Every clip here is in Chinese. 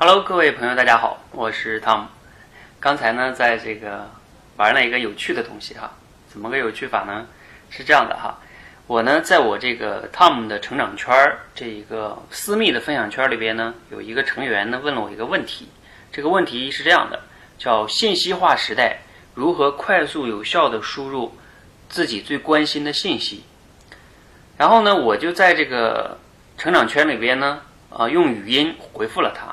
Hello，各位朋友，大家好，我是 Tom。刚才呢，在这个玩了一个有趣的东西哈，怎么个有趣法呢？是这样的哈，我呢，在我这个 Tom 的成长圈儿这一个私密的分享圈里边呢，有一个成员呢问了我一个问题，这个问题是这样的，叫信息化时代如何快速有效的输入自己最关心的信息。然后呢，我就在这个成长圈里边呢，啊，用语音回复了他。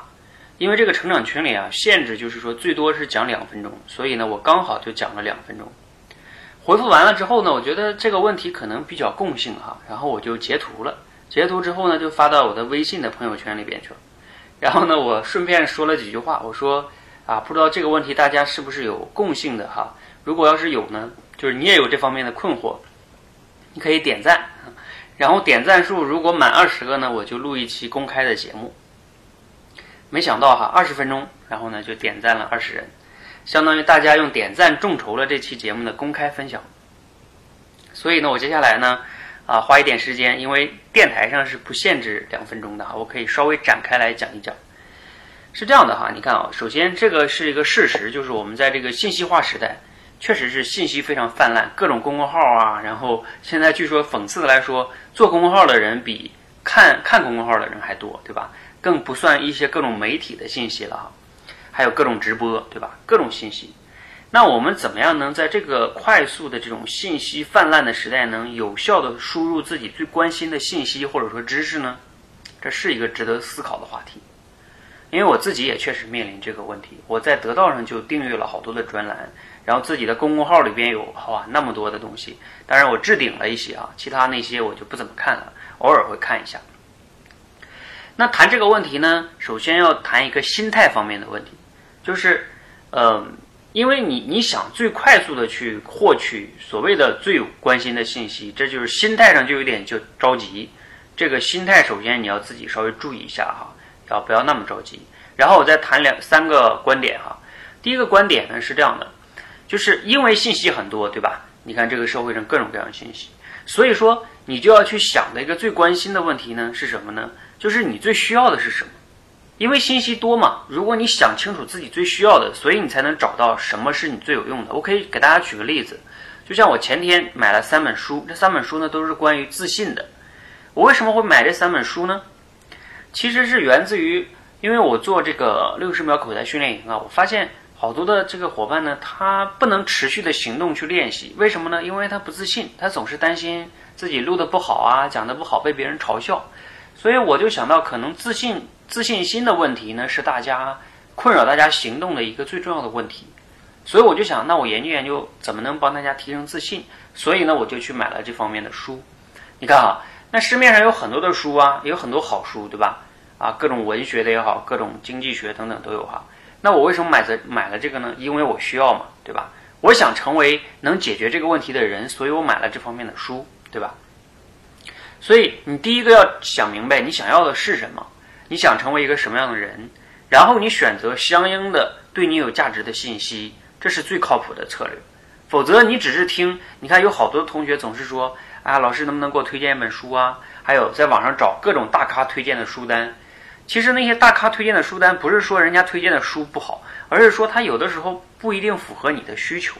因为这个成长群里啊，限制就是说最多是讲两分钟，所以呢，我刚好就讲了两分钟。回复完了之后呢，我觉得这个问题可能比较共性哈，然后我就截图了。截图之后呢，就发到我的微信的朋友圈里边去了。然后呢，我顺便说了几句话，我说啊，不知道这个问题大家是不是有共性的哈？如果要是有呢，就是你也有这方面的困惑，你可以点赞，然后点赞数如果满二十个呢，我就录一期公开的节目。没想到哈，二十分钟，然后呢就点赞了二十人，相当于大家用点赞众筹了这期节目的公开分享。所以呢，我接下来呢，啊，花一点时间，因为电台上是不限制两分钟的哈，我可以稍微展开来讲一讲。是这样的哈，你看啊，首先这个是一个事实，就是我们在这个信息化时代，确实是信息非常泛滥，各种公众号啊，然后现在据说讽刺的来说，做公众号的人比看看公众号的人还多，对吧？更不算一些各种媒体的信息了哈，还有各种直播，对吧？各种信息。那我们怎么样能在这个快速的这种信息泛滥的时代，能有效的输入自己最关心的信息或者说知识呢？这是一个值得思考的话题。因为我自己也确实面临这个问题。我在得到上就订阅了好多的专栏，然后自己的公众号里边有哇那么多的东西。当然我置顶了一些啊，其他那些我就不怎么看了，偶尔会看一下。那谈这个问题呢，首先要谈一个心态方面的问题，就是，呃，因为你你想最快速的去获取所谓的最关心的信息，这就是心态上就有点就着急。这个心态首先你要自己稍微注意一下哈，要不要那么着急。然后我再谈两三个观点哈。第一个观点呢是这样的，就是因为信息很多，对吧？你看这个社会上各种各样的信息，所以说你就要去想的一个最关心的问题呢是什么呢？就是你最需要的是什么？因为信息多嘛，如果你想清楚自己最需要的，所以你才能找到什么是你最有用的。我可以给大家举个例子，就像我前天买了三本书，这三本书呢都是关于自信的。我为什么会买这三本书呢？其实是源自于，因为我做这个六十秒口才训练营啊，我发现好多的这个伙伴呢，他不能持续的行动去练习，为什么呢？因为他不自信，他总是担心自己录的不好啊，讲的不好被别人嘲笑。所以我就想到，可能自信、自信心的问题呢，是大家困扰大家行动的一个最重要的问题。所以我就想，那我研究研究怎么能帮大家提升自信。所以呢，我就去买了这方面的书。你看啊，那市面上有很多的书啊，也有很多好书，对吧？啊，各种文学的也好，各种经济学等等都有哈。那我为什么买这买了这个呢？因为我需要嘛，对吧？我想成为能解决这个问题的人，所以我买了这方面的书，对吧？所以你第一个要想明白你想要的是什么，你想成为一个什么样的人，然后你选择相应的对你有价值的信息，这是最靠谱的策略。否则你只是听，你看有好多同学总是说，啊，老师能不能给我推荐一本书啊？还有在网上找各种大咖推荐的书单。其实那些大咖推荐的书单不是说人家推荐的书不好，而是说他有的时候不一定符合你的需求。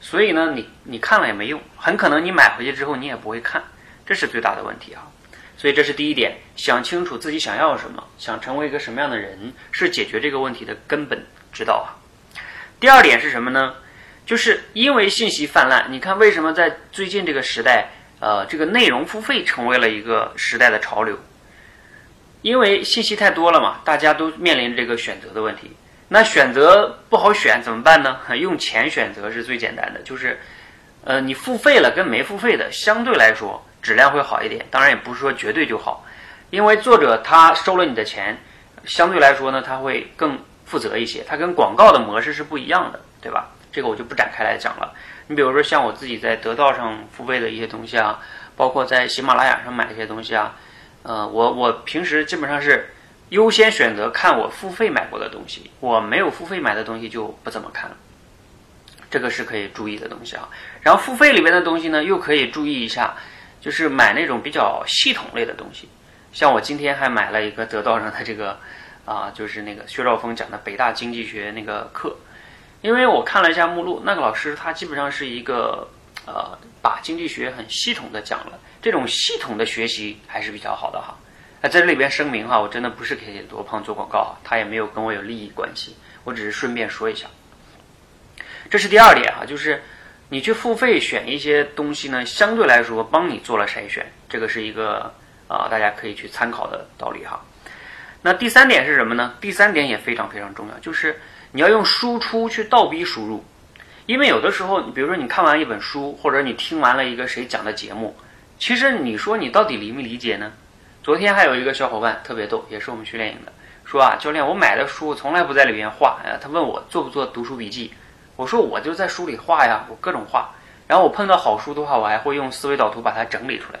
所以呢，你你看了也没用，很可能你买回去之后你也不会看。这是最大的问题啊，所以这是第一点，想清楚自己想要什么，想成为一个什么样的人，是解决这个问题的根本之道啊。第二点是什么呢？就是因为信息泛滥，你看为什么在最近这个时代，呃，这个内容付费成为了一个时代的潮流？因为信息太多了嘛，大家都面临这个选择的问题。那选择不好选怎么办呢？用钱选择是最简单的，就是，呃，你付费了跟没付费的相对来说。质量会好一点，当然也不是说绝对就好，因为作者他收了你的钱，相对来说呢，他会更负责一些，他跟广告的模式是不一样的，对吧？这个我就不展开来讲了。你比如说像我自己在得道上付费的一些东西啊，包括在喜马拉雅上买一些东西啊，呃，我我平时基本上是优先选择看我付费买过的东西，我没有付费买的东西就不怎么看了，这个是可以注意的东西啊。然后付费里面的东西呢，又可以注意一下。就是买那种比较系统类的东西，像我今天还买了一个得道上的这个，啊，就是那个薛兆丰讲的北大经济学那个课，因为我看了一下目录，那个老师他基本上是一个呃，把经济学很系统的讲了，这种系统的学习还是比较好的哈。那在这里边声明哈，我真的不是给罗胖做广告，他也没有跟我有利益关系，我只是顺便说一下。这是第二点哈，就是你去付费选一些东西呢，相对来说帮你做了筛选，这个是一个啊大家可以去参考的道理哈。那第三点是什么呢？第三点也非常非常重要，就是你要用输出去倒逼输入，因为有的时候，比如说你看完一本书，或者你听完了一个谁讲的节目，其实你说你到底理没理解呢？昨天还有一个小伙伴特别逗，也是我们训练营的，说啊，教练，我买的书从来不在里面画，哎，他问我做不做读书笔记，我说我就在书里画呀，我各种画，然后我碰到好书的话，我还会用思维导图把它整理出来，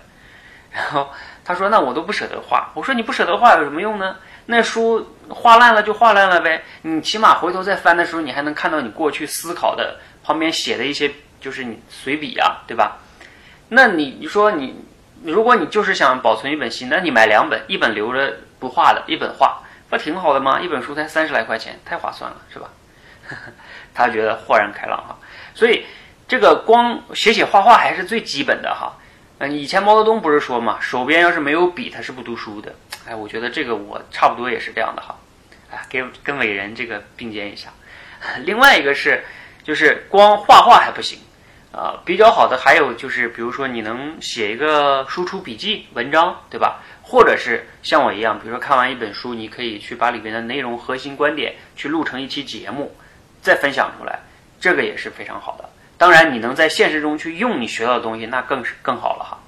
然后他说那我都不舍得画，我说你不舍得画有什么用呢？那书画烂了就画烂了呗，你起码回头再翻的时候，你还能看到你过去思考的旁边写的一些，就是你随笔啊，对吧？那你你说你，如果你就是想保存一本新，那你买两本，一本留着不画的，一本画，不挺好的吗？一本书才三十来块钱，太划算了，是吧？他觉得豁然开朗哈，所以这个光写写画画还是最基本的哈。嗯，以前毛泽东不是说嘛，手边要是没有笔，他是不读书的。哎，我觉得这个我差不多也是这样的哈。哎，给跟伟人这个并肩一下。另外一个是，就是光画画还不行啊，比较好的还有就是，比如说你能写一个输出笔记文章，对吧？或者是像我一样，比如说看完一本书，你可以去把里边的内容、核心观点去录成一期节目，再分享出来，这个也是非常好的。当然，你能在现实中去用你学到的东西，那更是更好了哈。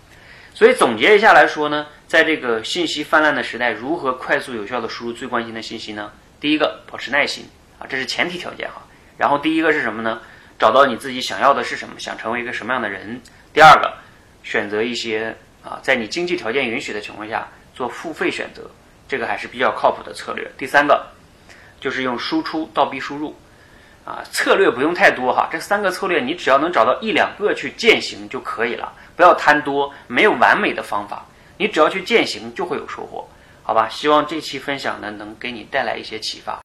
所以总结一下来说呢，在这个信息泛滥的时代，如何快速有效的输入最关心的信息呢？第一个，保持耐心啊，这是前提条件哈。然后第一个是什么呢？找到你自己想要的是什么，想成为一个什么样的人。第二个，选择一些啊，在你经济条件允许的情况下做付费选择，这个还是比较靠谱的策略。第三个，就是用输出倒逼输入。啊，策略不用太多哈，这三个策略你只要能找到一两个去践行就可以了，不要贪多，没有完美的方法，你只要去践行就会有收获，好吧？希望这期分享呢能给你带来一些启发。